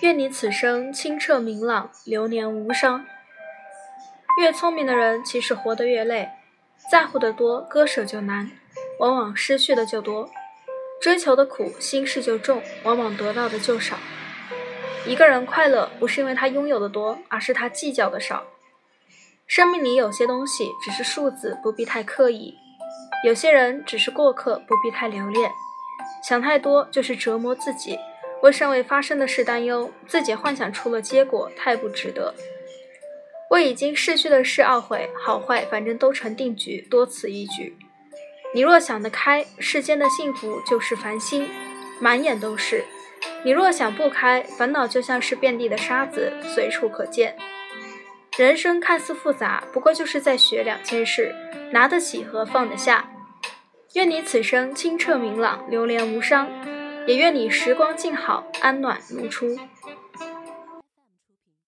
愿你此生清澈明朗，流年无伤。越聪明的人，其实活得越累，在乎的多，割舍就难，往往失去的就多；追求的苦，心事就重，往往得到的就少。一个人快乐，不是因为他拥有的多，而是他计较的少。生命里有些东西只是数字，不必太刻意；有些人只是过客，不必太留恋。想太多就是折磨自己。为尚未发生的事担忧，自己幻想出了结果，太不值得；为已经逝去的事懊悔，好坏反正都成定局，多此一举。你若想得开，世间的幸福就是繁星，满眼都是；你若想不开，烦恼就像是遍地的沙子，随处可见。人生看似复杂，不过就是在学两件事：拿得起和放得下。愿你此生清澈明朗，流连无伤。也愿你时光静好，安暖如初。